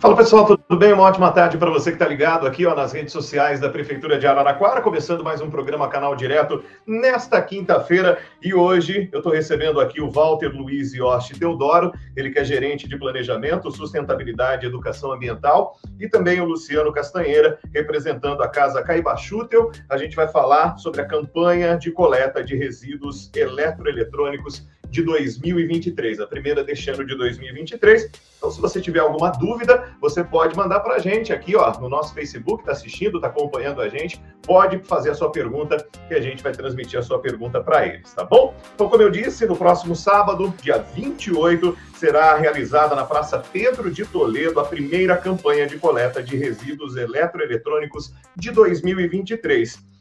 Fala pessoal, tudo bem? Uma ótima tarde para você que está ligado aqui ó, nas redes sociais da Prefeitura de Araraquara, começando mais um programa Canal Direto nesta quinta-feira. E hoje eu estou recebendo aqui o Walter Luiz Yoshi Teodoro, ele que é gerente de Planejamento, Sustentabilidade e Educação Ambiental, e também o Luciano Castanheira, representando a Casa Caibachutel. A gente vai falar sobre a campanha de coleta de resíduos eletroeletrônicos de 2023, a primeira deste ano de 2023. Então, se você tiver alguma dúvida, você pode mandar para a gente aqui, ó, no nosso Facebook, está assistindo, está acompanhando a gente, pode fazer a sua pergunta, que a gente vai transmitir a sua pergunta para eles, tá bom? Então, como eu disse, no próximo sábado, dia 28, será realizada na Praça Pedro de Toledo a primeira campanha de coleta de resíduos eletroeletrônicos de 2023.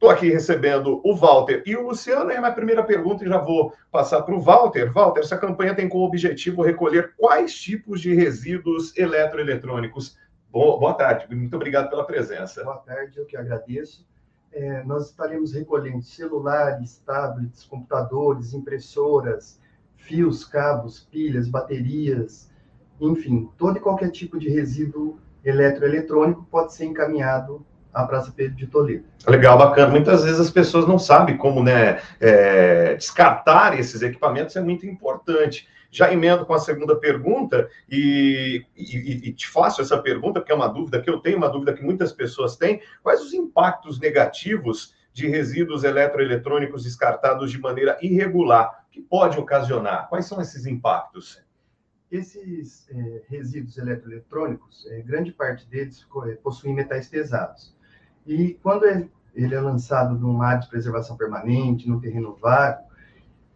Estou aqui recebendo o Walter e o Luciano. É a minha primeira pergunta e já vou passar para o Walter. Walter, essa campanha tem como objetivo recolher quais tipos de resíduos eletroeletrônicos? Boa, boa tarde, muito obrigado pela presença. Boa tarde, eu que agradeço. É, nós estaremos recolhendo celulares, tablets, computadores, impressoras, fios, cabos, pilhas, baterias, enfim, todo e qualquer tipo de resíduo eletroeletrônico pode ser encaminhado a Praça Pedro de Toledo. Legal, bacana. Muitas vezes as pessoas não sabem como né, é, descartar esses equipamentos, é muito importante. Já emendo com a segunda pergunta e, e, e, te faço essa pergunta, porque é uma dúvida que eu tenho, uma dúvida que muitas pessoas têm. Quais os impactos negativos de resíduos eletroeletrônicos descartados de maneira irregular que pode ocasionar? Quais são esses impactos? Esses é, resíduos eletroeletrônicos, é, grande parte deles é, possuem metais pesados. E quando ele é lançado numa área de preservação permanente, no terreno vago,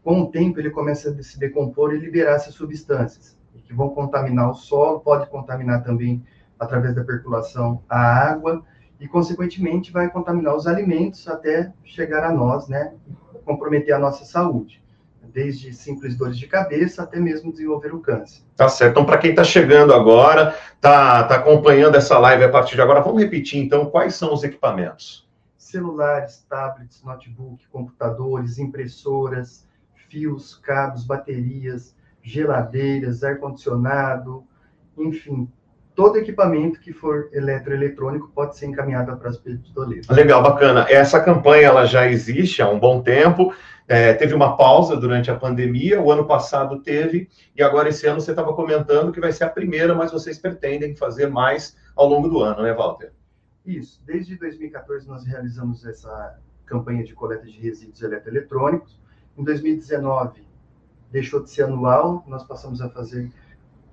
com o tempo ele começa a se decompor e liberar essas substâncias, que vão contaminar o solo, pode contaminar também, através da percolação, a água, e, consequentemente, vai contaminar os alimentos até chegar a nós, né, comprometer a nossa saúde desde simples dores de cabeça até mesmo desenvolver o câncer. Tá certo. Então, para quem está chegando agora, está tá acompanhando essa live a partir de agora, vamos repetir então quais são os equipamentos? Celulares, tablets, notebook, computadores, impressoras, fios, cabos, baterias, geladeiras, ar-condicionado, enfim, todo equipamento que for eletroeletrônico pode ser encaminhado para as de Toledo. Legal, bacana. Essa campanha ela já existe há um bom tempo. É, teve uma pausa durante a pandemia, o ano passado teve, e agora esse ano você estava comentando que vai ser a primeira, mas vocês pretendem fazer mais ao longo do ano, né, Walter? Isso. Desde 2014 nós realizamos essa campanha de coleta de resíduos eletroeletrônicos. Em 2019 deixou de ser anual, nós passamos a fazer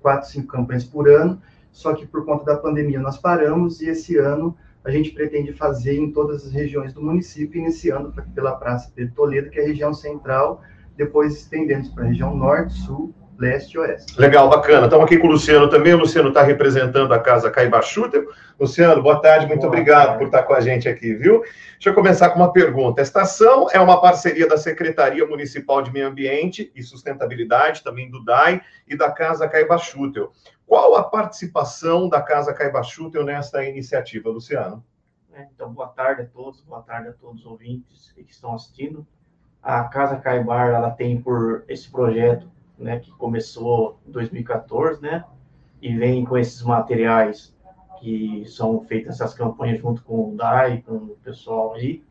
quatro, cinco campanhas por ano, só que por conta da pandemia nós paramos e esse ano a gente pretende fazer em todas as regiões do município, iniciando pela Praça Pedro Toledo, que é a região central, depois estendendo para a região norte, sul, leste e oeste. Legal, bacana. Estamos aqui com o Luciano também. O Luciano está representando a Casa Caibachuta. Luciano, boa tarde, muito boa obrigado tarde. por estar com a gente aqui, viu? Deixa eu começar com uma pergunta. A estação é uma parceria da Secretaria Municipal de Meio Ambiente e Sustentabilidade, também do DAI, e da Casa Caibachutel. Qual a participação da Casa Caibachutel nesta iniciativa, Luciano? É, então, boa tarde a todos, boa tarde a todos os ouvintes que estão assistindo. A Casa Caibar, ela tem por esse projeto, né, que começou em 2014, né, e vem com esses materiais que são feitas essas campanhas junto com o DAI, com o pessoal aí.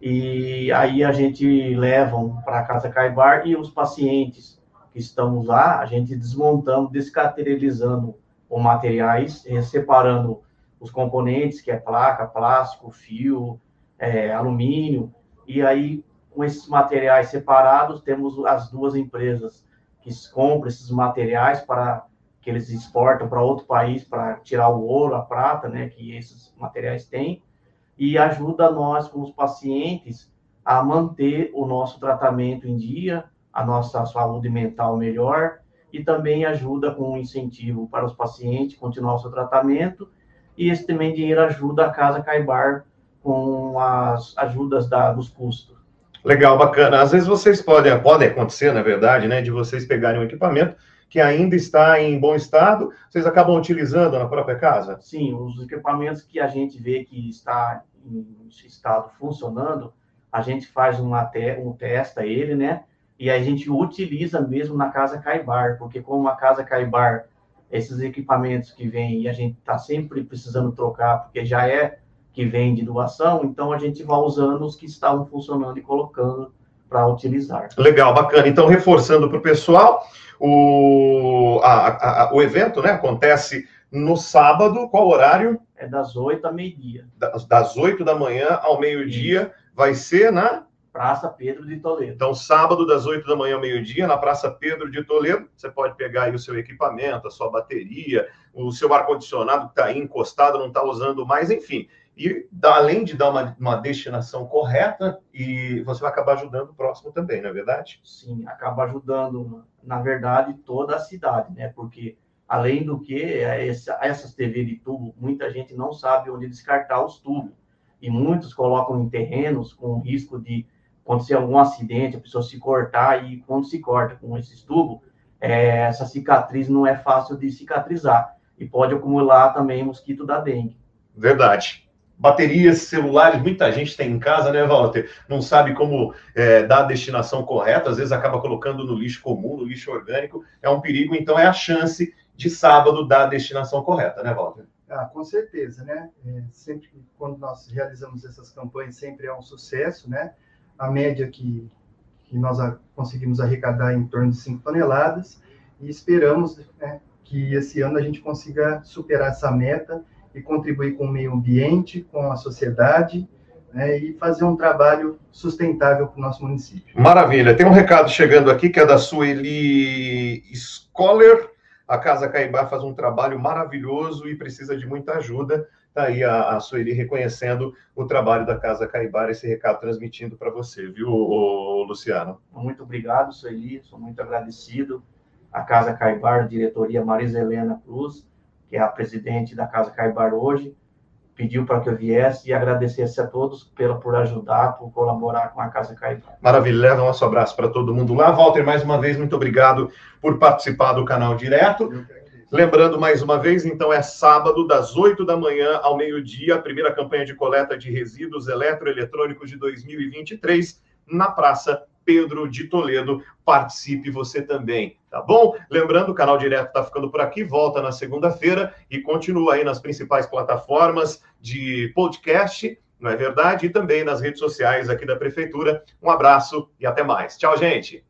E aí a gente leva para a Casa Caibar e os pacientes que estamos lá, a gente desmontando, descaracterizando os materiais, separando os componentes, que é placa, plástico, fio, é, alumínio, e aí com esses materiais separados, temos as duas empresas que compram esses materiais para que eles exportam para outro país para tirar o ouro, a prata, né, que esses materiais têm, e ajuda nós, como os pacientes, a manter o nosso tratamento em dia, a nossa saúde mental melhor, e também ajuda com um incentivo para os pacientes continuar o seu tratamento, e esse também dinheiro ajuda a Casa Caibar com as ajudas da, dos custos. Legal, bacana. Às vezes vocês podem, podem acontecer, na verdade, né, de vocês pegarem um equipamento que ainda está em bom estado, vocês acabam utilizando na própria casa? Sim, os equipamentos que a gente vê que está em estado funcionando, a gente faz uma te um testa ele, né? E a gente utiliza mesmo na casa Caibar, porque como a casa Caibar esses equipamentos que vêm e a gente está sempre precisando trocar, porque já é que vem de doação, então a gente vai usando os que estavam funcionando e colocando para utilizar. Legal, bacana. Então, reforçando para o pessoal, o, a, a, o evento né, acontece no sábado, qual horário? É das 8 a meio-dia. Das, das 8 da manhã ao meio-dia, vai ser na Praça Pedro de Toledo. Então, sábado, das 8 da manhã ao meio-dia, na Praça Pedro de Toledo, você pode pegar aí o seu equipamento, a sua bateria, o seu ar-condicionado que está aí encostado, não está usando mais, enfim. E além de dar uma, uma destinação correta, e você vai acabar ajudando o próximo também, não é verdade? Sim, acaba ajudando, na verdade, toda a cidade, né? Porque, além do que, é essa, essas TV de tubo, muita gente não sabe onde descartar os tubos. E muitos colocam em terrenos com risco de acontecer algum acidente, a pessoa se cortar, e quando se corta com esses tubos, é, essa cicatriz não é fácil de cicatrizar. E pode acumular também mosquito da dengue. Verdade. Baterias, celulares, muita gente tem em casa, né, Walter? Não sabe como é, dar a destinação correta, às vezes acaba colocando no lixo comum, no lixo orgânico. É um perigo, então é a chance de sábado dar a destinação correta, né, Walter? Ah, com certeza, né? É, sempre quando nós realizamos essas campanhas, sempre é um sucesso, né? a média que, que nós conseguimos arrecadar em torno de 5 toneladas e esperamos né, que esse ano a gente consiga superar essa meta e contribuir com o meio ambiente, com a sociedade né, e fazer um trabalho sustentável para o nosso município. Maravilha. Tem um recado chegando aqui que é da Sueli Scholler. A Casa Caibá faz um trabalho maravilhoso e precisa de muita ajuda. Está aí a, a Sueli reconhecendo o trabalho da Casa Caibar, esse recado transmitindo para você, viu, o, Luciano? Muito obrigado, Sueli, sou muito agradecido. A Casa Caibar, a diretoria Marisa Helena Cruz, que é a presidente da Casa Caibar hoje, pediu para que eu viesse e agradecesse a todos pela, por ajudar, por colaborar com a Casa Caibar. Maravilha, leva um nosso abraço para todo mundo lá. Walter, mais uma vez, muito obrigado por participar do canal direto. Lembrando mais uma vez, então é sábado, das 8 da manhã ao meio-dia, a primeira campanha de coleta de resíduos eletroeletrônicos de 2023 na Praça Pedro de Toledo. Participe você também, tá bom? Lembrando, o canal direto está ficando por aqui, volta na segunda-feira e continua aí nas principais plataformas de podcast, não é verdade? E também nas redes sociais aqui da Prefeitura. Um abraço e até mais. Tchau, gente!